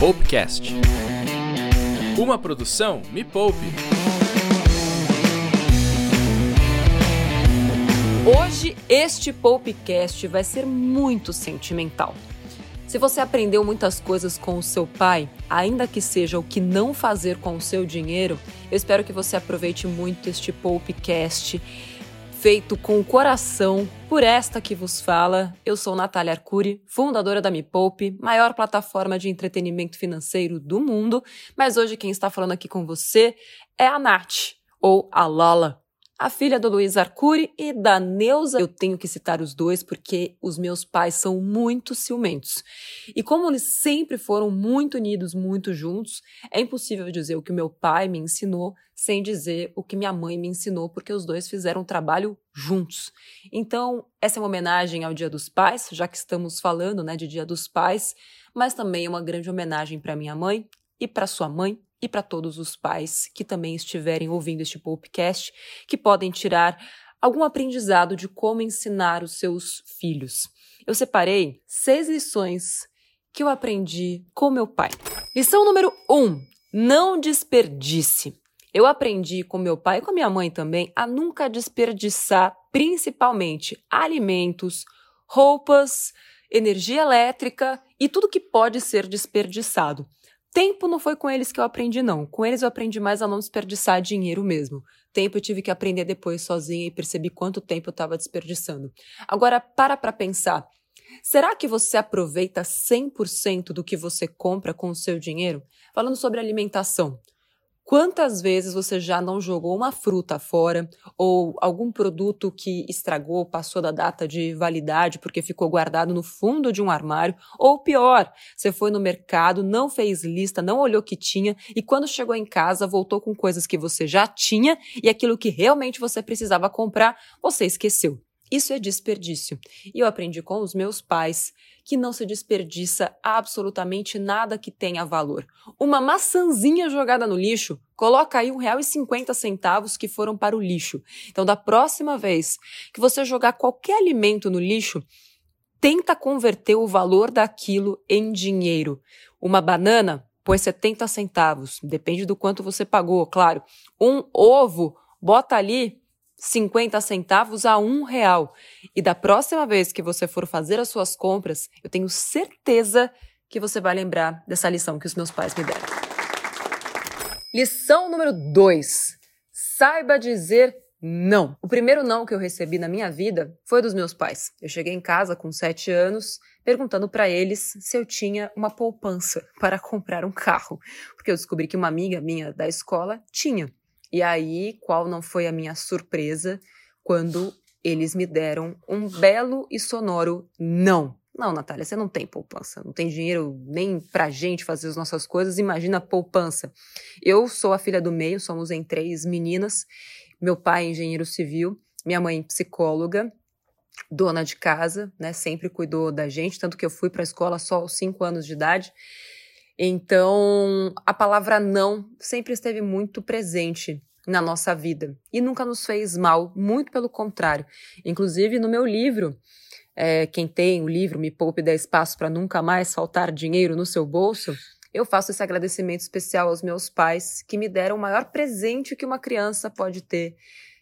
Poupecast. Uma produção Me Poupe. Hoje este Poupecast vai ser muito sentimental. Se você aprendeu muitas coisas com o seu pai, ainda que seja o que não fazer com o seu dinheiro, eu espero que você aproveite muito este Poupecast feito com o coração por esta que vos fala. Eu sou Natália Arcuri, fundadora da Me Poupe, maior plataforma de entretenimento financeiro do mundo, mas hoje quem está falando aqui com você é a Nath, ou a Lala a filha do Luiz Arcuri e da Neuza. Eu tenho que citar os dois porque os meus pais são muito ciumentos. E como eles sempre foram muito unidos, muito juntos, é impossível dizer o que meu pai me ensinou sem dizer o que minha mãe me ensinou, porque os dois fizeram trabalho juntos. Então, essa é uma homenagem ao Dia dos Pais, já que estamos falando, né, de Dia dos Pais, mas também é uma grande homenagem para minha mãe e para sua mãe e para todos os pais que também estiverem ouvindo este podcast, que podem tirar algum aprendizado de como ensinar os seus filhos. Eu separei seis lições que eu aprendi com meu pai. Lição número um: não desperdice. Eu aprendi com meu pai e com minha mãe também a nunca desperdiçar, principalmente alimentos, roupas, energia elétrica e tudo que pode ser desperdiçado. Tempo não foi com eles que eu aprendi, não. Com eles eu aprendi mais a não desperdiçar dinheiro mesmo. Tempo eu tive que aprender depois sozinha e percebi quanto tempo eu estava desperdiçando. Agora, para para pensar. Será que você aproveita 100% do que você compra com o seu dinheiro? Falando sobre alimentação. Quantas vezes você já não jogou uma fruta fora ou algum produto que estragou, passou da data de validade porque ficou guardado no fundo de um armário? Ou pior, você foi no mercado, não fez lista, não olhou o que tinha e quando chegou em casa voltou com coisas que você já tinha e aquilo que realmente você precisava comprar, você esqueceu. Isso é desperdício. E eu aprendi com os meus pais que não se desperdiça absolutamente nada que tenha valor. Uma maçãzinha jogada no lixo, coloca aí um real e cinquenta centavos que foram para o lixo. Então, da próxima vez que você jogar qualquer alimento no lixo, tenta converter o valor daquilo em dinheiro. Uma banana, põe 70 centavos, depende do quanto você pagou, claro. Um ovo, bota ali 50 centavos a um real. E da próxima vez que você for fazer as suas compras, eu tenho certeza que você vai lembrar dessa lição que os meus pais me deram. Lição número 2. Saiba dizer não. O primeiro não que eu recebi na minha vida foi dos meus pais. Eu cheguei em casa com 7 anos, perguntando para eles se eu tinha uma poupança para comprar um carro, porque eu descobri que uma amiga minha da escola tinha. E aí, qual não foi a minha surpresa quando eles me deram um belo e sonoro não. Não, Natália, você não tem poupança, não tem dinheiro nem pra gente fazer as nossas coisas, imagina poupança. Eu sou a filha do meio, somos em três meninas, meu pai é engenheiro civil, minha mãe psicóloga, dona de casa, né, sempre cuidou da gente, tanto que eu fui para a escola só aos cinco anos de idade. Então, a palavra não sempre esteve muito presente na nossa vida e nunca nos fez mal, muito pelo contrário. Inclusive, no meu livro, é, quem tem o livro Me Poupe 10 Passos para Nunca Mais Faltar Dinheiro no Seu Bolso, eu faço esse agradecimento especial aos meus pais que me deram o maior presente que uma criança pode ter,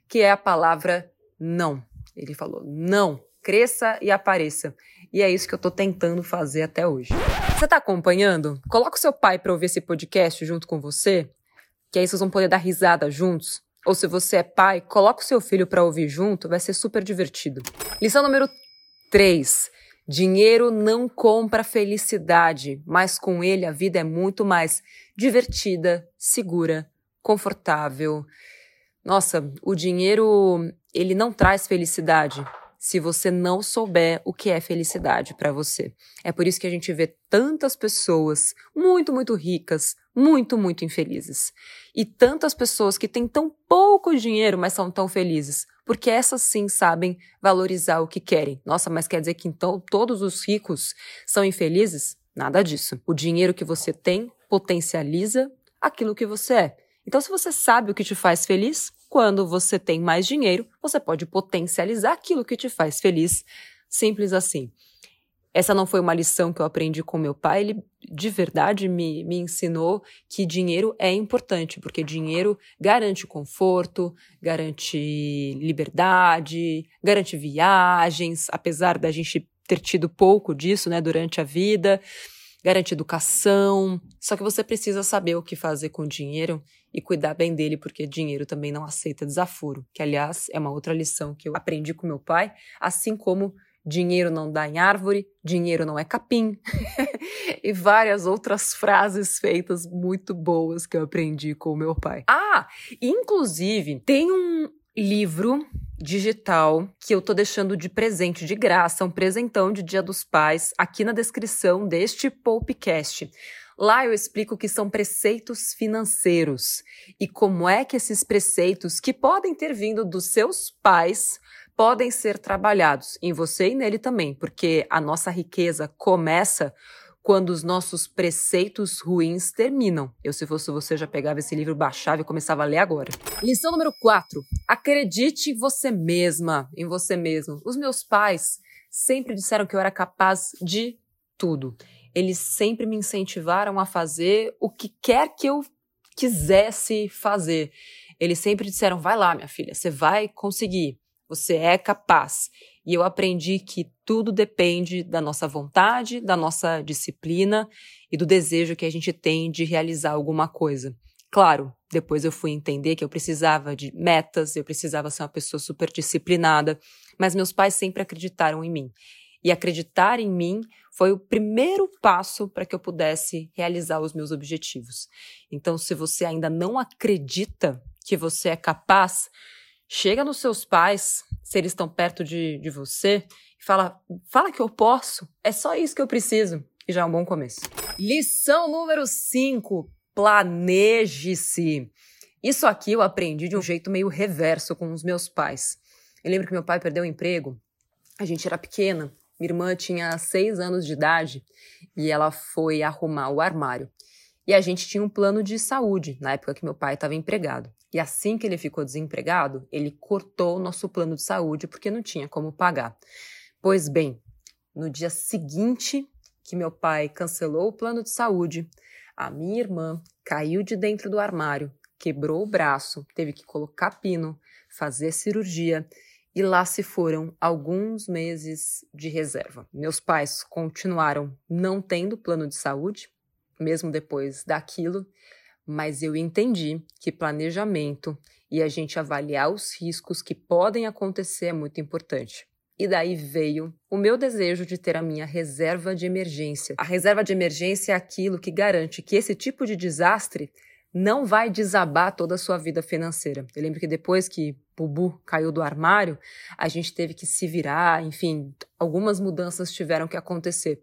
que é a palavra não. Ele falou: não, cresça e apareça. E é isso que eu tô tentando fazer até hoje. Você tá acompanhando? Coloca o seu pai para ouvir esse podcast junto com você, que aí vocês vão poder dar risada juntos. Ou se você é pai, coloca o seu filho para ouvir junto, vai ser super divertido. Lição número 3. Dinheiro não compra felicidade, mas com ele a vida é muito mais divertida, segura, confortável. Nossa, o dinheiro, ele não traz felicidade, se você não souber o que é felicidade para você. É por isso que a gente vê tantas pessoas muito, muito ricas, muito, muito infelizes. E tantas pessoas que têm tão pouco dinheiro, mas são tão felizes. Porque essas sim sabem valorizar o que querem. Nossa, mas quer dizer que então todos os ricos são infelizes? Nada disso. O dinheiro que você tem potencializa aquilo que você é. Então, se você sabe o que te faz feliz, quando você tem mais dinheiro, você pode potencializar aquilo que te faz feliz. Simples assim. Essa não foi uma lição que eu aprendi com meu pai, ele de verdade me, me ensinou que dinheiro é importante, porque dinheiro garante conforto, garante liberdade, garante viagens, apesar da gente ter tido pouco disso, né, durante a vida, garante educação. Só que você precisa saber o que fazer com o dinheiro e cuidar bem dele, porque dinheiro também não aceita desaforo, que aliás é uma outra lição que eu aprendi com meu pai, assim como dinheiro não dá em árvore, dinheiro não é capim, e várias outras frases feitas muito boas que eu aprendi com meu pai. Ah, inclusive tem um livro digital que eu tô deixando de presente de graça, um presentão de Dia dos Pais, aqui na descrição deste podcast. Lá eu explico que são preceitos financeiros e como é que esses preceitos, que podem ter vindo dos seus pais, podem ser trabalhados em você e nele também, porque a nossa riqueza começa quando os nossos preceitos ruins terminam. Eu, se fosse você, já pegava esse livro, baixava e começava a ler agora. Lição número 4. Acredite em você mesma, em você mesmo. Os meus pais sempre disseram que eu era capaz de tudo. Eles sempre me incentivaram a fazer o que quer que eu quisesse fazer. Eles sempre disseram: vai lá, minha filha, você vai conseguir. Você é capaz. E eu aprendi que tudo depende da nossa vontade, da nossa disciplina e do desejo que a gente tem de realizar alguma coisa. Claro, depois eu fui entender que eu precisava de metas, eu precisava ser uma pessoa super disciplinada, mas meus pais sempre acreditaram em mim. E acreditar em mim foi o primeiro passo para que eu pudesse realizar os meus objetivos. Então, se você ainda não acredita que você é capaz, Chega nos seus pais, se eles estão perto de, de você, fala: fala que eu posso, é só isso que eu preciso. E já é um bom começo. Lição número 5: planeje-se. Isso aqui eu aprendi de um jeito meio reverso com os meus pais. Eu lembro que meu pai perdeu o emprego, a gente era pequena, minha irmã tinha seis anos de idade e ela foi arrumar o armário. E a gente tinha um plano de saúde na época que meu pai estava empregado. E assim que ele ficou desempregado, ele cortou o nosso plano de saúde porque não tinha como pagar. Pois bem, no dia seguinte que meu pai cancelou o plano de saúde, a minha irmã caiu de dentro do armário, quebrou o braço, teve que colocar pino, fazer cirurgia e lá se foram alguns meses de reserva. Meus pais continuaram não tendo plano de saúde, mesmo depois daquilo, mas eu entendi que planejamento e a gente avaliar os riscos que podem acontecer é muito importante. E daí veio o meu desejo de ter a minha reserva de emergência. A reserva de emergência é aquilo que garante que esse tipo de desastre não vai desabar toda a sua vida financeira. Eu lembro que depois que Bubu caiu do armário, a gente teve que se virar, enfim, algumas mudanças tiveram que acontecer.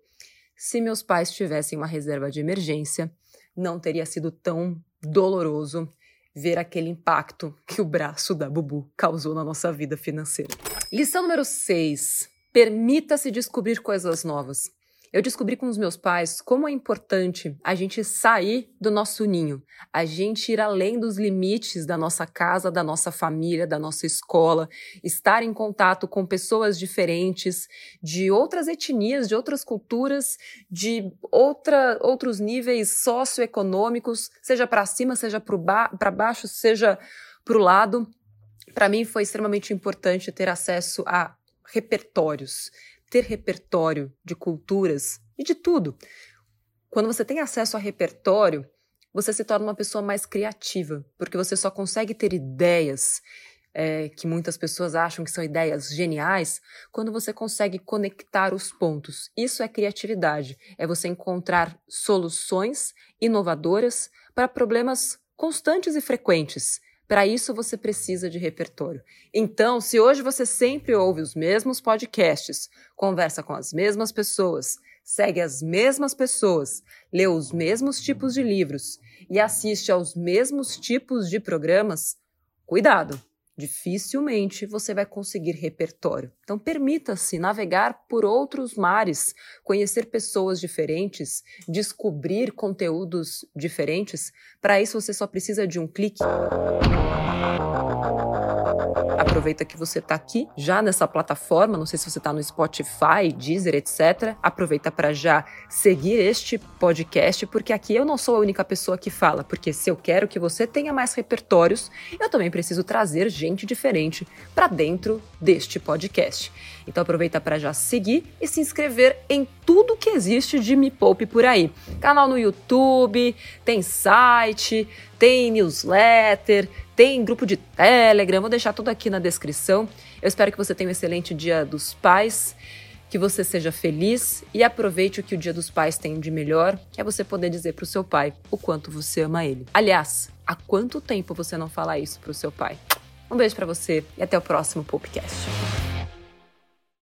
Se meus pais tivessem uma reserva de emergência, não teria sido tão doloroso ver aquele impacto que o braço da Bubu causou na nossa vida financeira. Lição número 6. Permita-se descobrir coisas novas. Eu descobri com os meus pais como é importante a gente sair do nosso ninho, a gente ir além dos limites da nossa casa, da nossa família, da nossa escola, estar em contato com pessoas diferentes, de outras etnias, de outras culturas, de outra, outros níveis socioeconômicos, seja para cima, seja para ba baixo, seja para o lado. Para mim foi extremamente importante ter acesso a repertórios, ter repertório de culturas e de tudo. Quando você tem acesso a repertório, você se torna uma pessoa mais criativa, porque você só consegue ter ideias é, que muitas pessoas acham que são ideias geniais quando você consegue conectar os pontos. Isso é criatividade, é você encontrar soluções inovadoras para problemas constantes e frequentes. Para isso você precisa de repertório. Então, se hoje você sempre ouve os mesmos podcasts, conversa com as mesmas pessoas, segue as mesmas pessoas, lê os mesmos tipos de livros e assiste aos mesmos tipos de programas, cuidado! Dificilmente você vai conseguir repertório. Então, permita-se navegar por outros mares, conhecer pessoas diferentes, descobrir conteúdos diferentes. Para isso, você só precisa de um clique. Aproveita que você está aqui já nessa plataforma, não sei se você está no Spotify, Deezer, etc. Aproveita para já seguir este podcast, porque aqui eu não sou a única pessoa que fala, porque se eu quero que você tenha mais repertórios, eu também preciso trazer gente diferente para dentro deste podcast. Então aproveita para já seguir e se inscrever em tudo que existe de Me Poupe por aí. Canal no YouTube, tem site, tem newsletter, tem grupo de Telegram, vou deixar tudo aqui na descrição. Eu espero que você tenha um excelente Dia dos Pais, que você seja feliz e aproveite o que o Dia dos Pais tem de melhor, que é você poder dizer para o seu pai o quanto você ama ele. Aliás, há quanto tempo você não fala isso para o seu pai? Um beijo para você e até o próximo podcast.